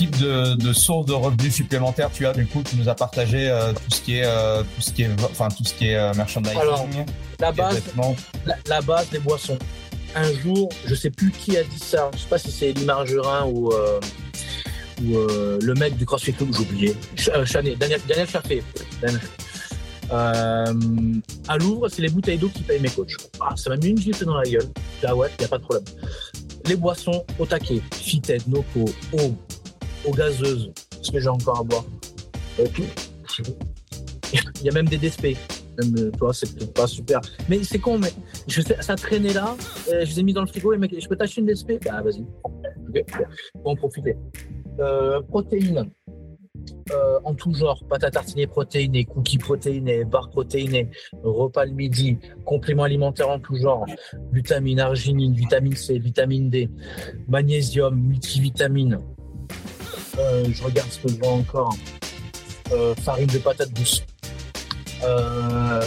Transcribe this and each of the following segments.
type de, de, source de revenus supplémentaires tu as du coup Tu nous as partagé euh, tout ce qui est euh, tout ce qui est enfin tout ce qui est euh, merchandising. Alors, la base, la, base des boissons. Un jour, je sais plus qui a dit ça. Je sais pas si c'est Elie Margerin ou ou le mec du CrossFit Club, j'ai oublié. Daniel, Daniel Chaffé. à Louvre, c'est les bouteilles d'eau qui payent mes coachs. Ah, ça m'a mis une gifle dans la gueule. Là, ouais, il n'y a pas de problème. Les boissons au taquet, Fited, Noco, eau, aux gazeuses. Ce que j'ai encore à boire. Il y a même des DSP. Même, euh, toi, c'est peut-être pas super. Mais c'est con, mais je sais, ça traînait là. Euh, je les ai mis dans le frigo et mec, je peux t'acheter une DSP Bah, vas-y. Okay. Bon, en profiter. Euh, protéines. En tout genre, pâte à tartiner protéinée, cookies protéinés, barres protéinées, repas le midi, compléments alimentaires en tout genre, vitamine, arginine, vitamine C, vitamine D, magnésium, multivitamines, euh, je regarde ce que je vois encore. Euh, farine de patate douce. Euh,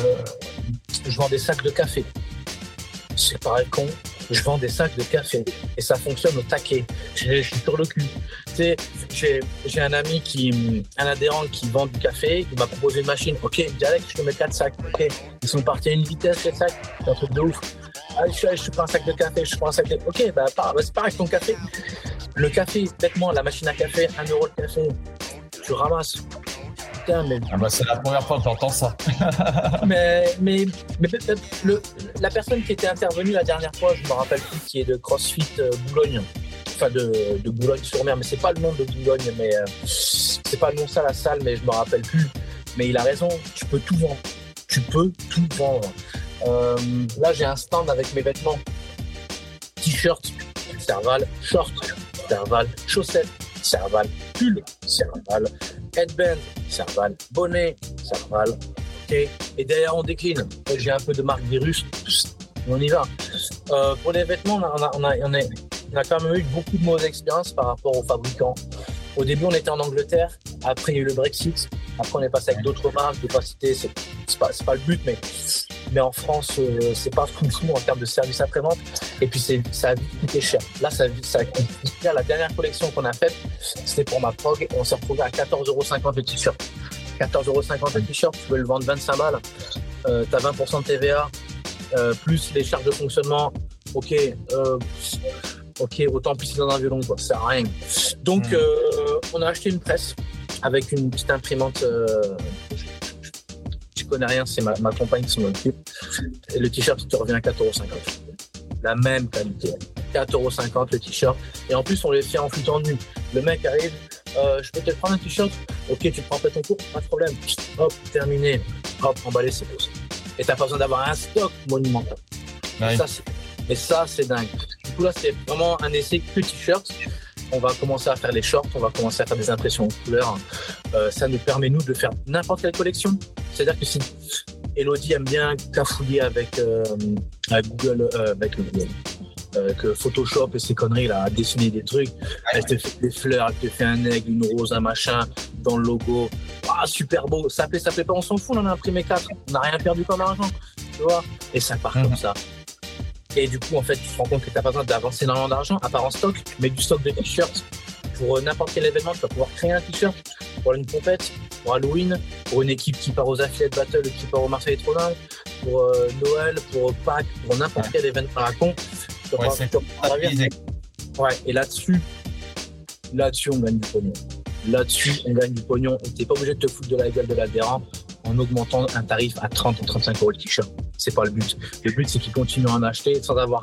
je vends des sacs de café. C'est pareil con. Je vends des sacs de café et ça fonctionne au taquet. Je, suis sur le cul. Tu sais, j'ai un ami qui, un adhérent qui vend du café, il m'a proposé une machine. Ok, direct, je te mets quatre sacs. Ok, ils sont partis à une vitesse les sacs. C'est un truc de ouf. Ah, je, je, prends un sac de café, je prends un sac de. Ok, bah, bah c'est pareil, ton café. Le café, bêtement, la machine à café, 1 euro le café, tu ramasses. Putain, mais... Ah bah c'est la première fois que j'entends ça. mais mais, mais le, la personne qui était intervenue la dernière fois, je me rappelle plus, qui est de CrossFit euh, Boulogne, enfin de, de Boulogne-sur-Mer, mais c'est pas le nom de Boulogne, mais euh, c'est pas le nom ça la salle, mais je me rappelle plus. Mais il a raison, tu peux tout vendre. Tu peux tout vendre. Euh, là, j'ai un stand avec mes vêtements. T-shirt, Serval, short, Serval, chaussettes, Serval, pull, Serval, headband, Serval, bonnet, Serval. Ok. Et derrière, on décline. J'ai un peu de marque virus. On y va. Euh, pour les vêtements, on a, on, a, on, a, on a quand même eu beaucoup de mauvaises expériences par rapport aux fabricants. Au début, on était en Angleterre. Après, il y a eu le Brexit. Après, on est passé avec d'autres marques. Je ne vais pas citer, c'est pas, pas le but, mais mais en France, euh, c'est pas fou en termes de service après-vente. Et puis, ça a vite coûté cher. Là, ça, ça coûte La dernière collection qu'on a faite, c'était pour ma prog. On s'est retrouvé à 14,50€ le t-shirt. 14,50€ le t-shirt, tu peux le vendre 25 balles. Euh, tu as 20% de TVA, euh, plus les charges de fonctionnement. Ok, euh, ok, autant pisser dans un violon, quoi. Ça sert à rien. Donc, hmm. on a acheté une presse avec une petite imprimante connais rien, c'est ma, ma, compagne qui s'en occupe. Et le t-shirt, te revient à 4,50€. La même qualité. 4,50€ le t-shirt. Et en plus, on les fait en flux tendu. Le mec arrive, euh, je peux te prendre un t-shirt? Ok, tu prends pas ton cours, pas de problème. Hop, terminé. Hop, emballé, c'est tout. Et t'as pas besoin d'avoir un stock monumental. Et ça, c'est dingue. Du coup, là, c'est vraiment un essai que t-shirt on va commencer à faire les shorts, on va commencer à faire des impressions de couleurs. Euh, ça nous permet, nous, de faire n'importe quelle collection. C'est-à-dire que si Elodie aime bien cafouiller avec, euh, Google, euh, avec Google, avec Photoshop et ses conneries, là, à dessiner des trucs, elle te fait des fleurs, elle te fait un aigle, une rose, un machin, dans le logo. Ah, super beau. Ça plaît, ça plaît pas, on s'en fout, on en a imprimé quatre. On n'a rien perdu comme argent. Tu vois Et ça part comme mhm. ça. Et du coup, en fait, tu te rends compte que tu n'as pas besoin d'avancer énormément d'argent, à part en stock, mais du stock de t-shirts. Pour euh, n'importe quel événement, tu vas pouvoir créer un t-shirt pour une compète, pour Halloween, pour une équipe qui part aux Affiliate Battle, qui part au Marseille Tronin, pour euh, Noël, pour Pâques, pour n'importe quel événement à la con. Ouais, ouais, et là-dessus, là-dessus, on gagne du pognon. Là-dessus, on gagne du pognon. Tu n'es pas obligé de te foutre de la gueule de l'adhérent en augmentant un tarif à 30 ou 35 euros le t-shirt. C'est pas le but. Le but, c'est qu'il continue à en acheter sans avoir,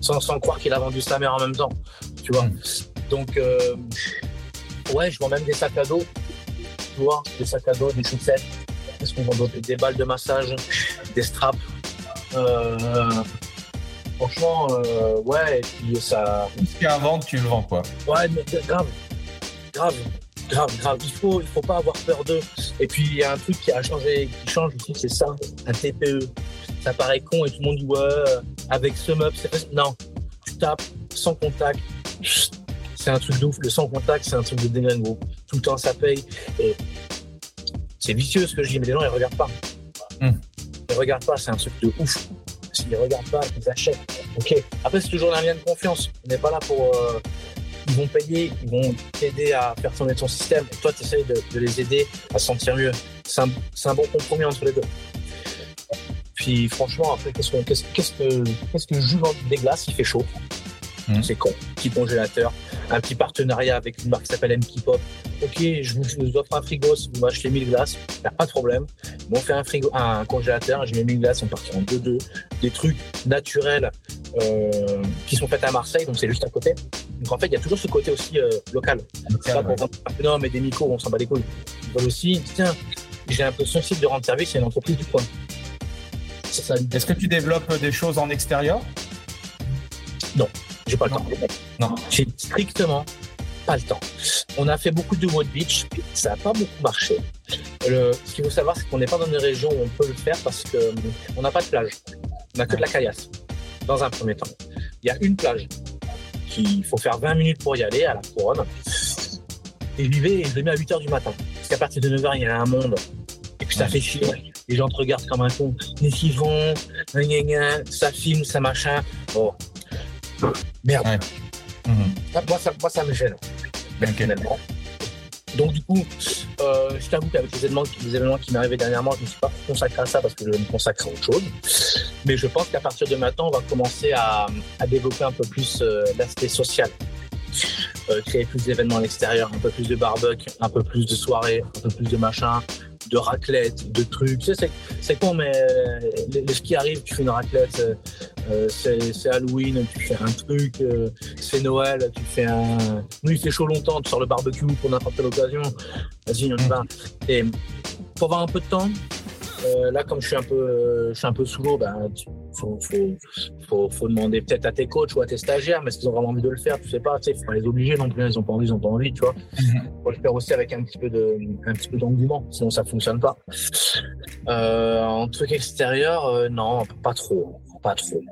sans, sans croire qu'il a vendu sa mère en même temps. Tu vois? Mm. Donc, euh, ouais, je vends même des sacs à dos. Des sacs à dos, des chaussettes, qu'est-ce qu'on vend d'autre Des balles de massage, des straps? Euh, franchement, euh, ouais, et puis ça. Tout ce qu'il y a à vendre, tu le vends, quoi. Ouais, mais grave, grave, grave, grave. Il faut, il faut pas avoir peur d'eux. Et puis il y a un truc qui a changé, qui change aussi, c'est ça, un TPE. Ça paraît con et tout le monde dit ouais, avec ce meuble, c'est. Non, tu tapes sans contact. Chut, C'est un truc de ouf. Le sans contact, c'est un truc de dingue, gros. Tout le temps, ça paye. Et c'est vicieux ce que je dis, mais les gens, ils regardent pas. Hmm. Ils regardent pas, c'est un truc de ouf. S'ils regardent pas, ils achètent. Ok. Après, c'est toujours un lien de confiance. On n'est pas là pour. euh, ils vont payer, ils vont t'aider à faire tourner ton système. Et toi, tu essayes de, de les aider à se sentir mieux. C'est un, bon compromis entre les deux. Puis franchement, après, qu'est-ce, que qu'est-ce que je joue dans des glaces Il fait chaud. Mhm. C'est con. Petit congélateur, un petit partenariat avec une marque qui s'appelle M Pop. Ok, je vous, offre un frigo si vous m'achetez 1000 glaces, y a pas de problème. Bon, on fait un frigo, un congélateur, je mets 1000 glaces, on part en 2-2. Des trucs naturels euh, qui sont faits à Marseille, donc c'est juste à côté. Donc en fait, il y a toujours ce côté aussi euh, local. C'est pas pour non, mais des micros, on s'en bat les couilles. Ils veulent aussi, tiens, j'ai un peu sensible de rendre service à une entreprise du coin. C'est. Est-ce que tu développes des choses en extérieur? J'ai pas le Non. temps. Non. J'ai strictement pas le temps. On a fait beaucoup de road beach, ça n'a pas beaucoup marché. Le, ce qu'il faut savoir, c'est qu'on n'est pas dans une région où on peut le faire parce qu'on n'a pas de plage. On n'a que de la caillasse, dans un premier temps. Il y a une plage qu'il faut faire 20 minutes pour y aller, à la couronne. Et j'y vais et je le mets à 8 h du matin. Parce qu'à partir de 9 h, il y a un monde. Et puis ça Ouais. fait chier. Les gens te regardent comme un con. Mais s'ils vont, ça filme, ça machin. Oh. Merde. Mhm. Ça, moi, ça, moi, ça me gêne, personnellement. Donc, du coup, euh, je t'avoue qu'avec les événements, les événements qui m'arrivaient dernièrement, je ne me suis pas consacré à ça parce que je me consacre à autre chose. Mais je pense qu'à partir de maintenant, on va commencer à, à développer un peu plus euh, l'aspect social. Euh, créer plus d'événements à l'extérieur, un peu plus de barbecue, un peu plus de soirées, un peu plus de machin, de raclette, de trucs. Tu sais, c'est- con, mais euh, les, les qui arrivent, tu fais une raclette, euh, euh, c'est c'est Halloween, tu fais un truc, euh, c'est Noël, tu fais un. Nous, il fait chaud longtemps, tu sors le barbecue pour n'importe quelle occasion. Vas-y, on y va. Et pour avoir un peu de temps, euh, là, comme je suis un peu, je suis un peu sous l'eau, ben, faut, faut, faut, faut demander peut-être à tes coachs ou à tes stagiaires, mais est-ce qu'ils ont vraiment envie de le faire? Tu sais pas, tu sais, faut pas les obliger non plus. Ils ont pas envie, ils ont pas envie, tu vois. Mhm. Faut le faire aussi avec un petit peu de, un petit peu d'engouement, sinon ça fonctionne pas. Euh, en truc extérieur, euh, non, pas trop, pas trop.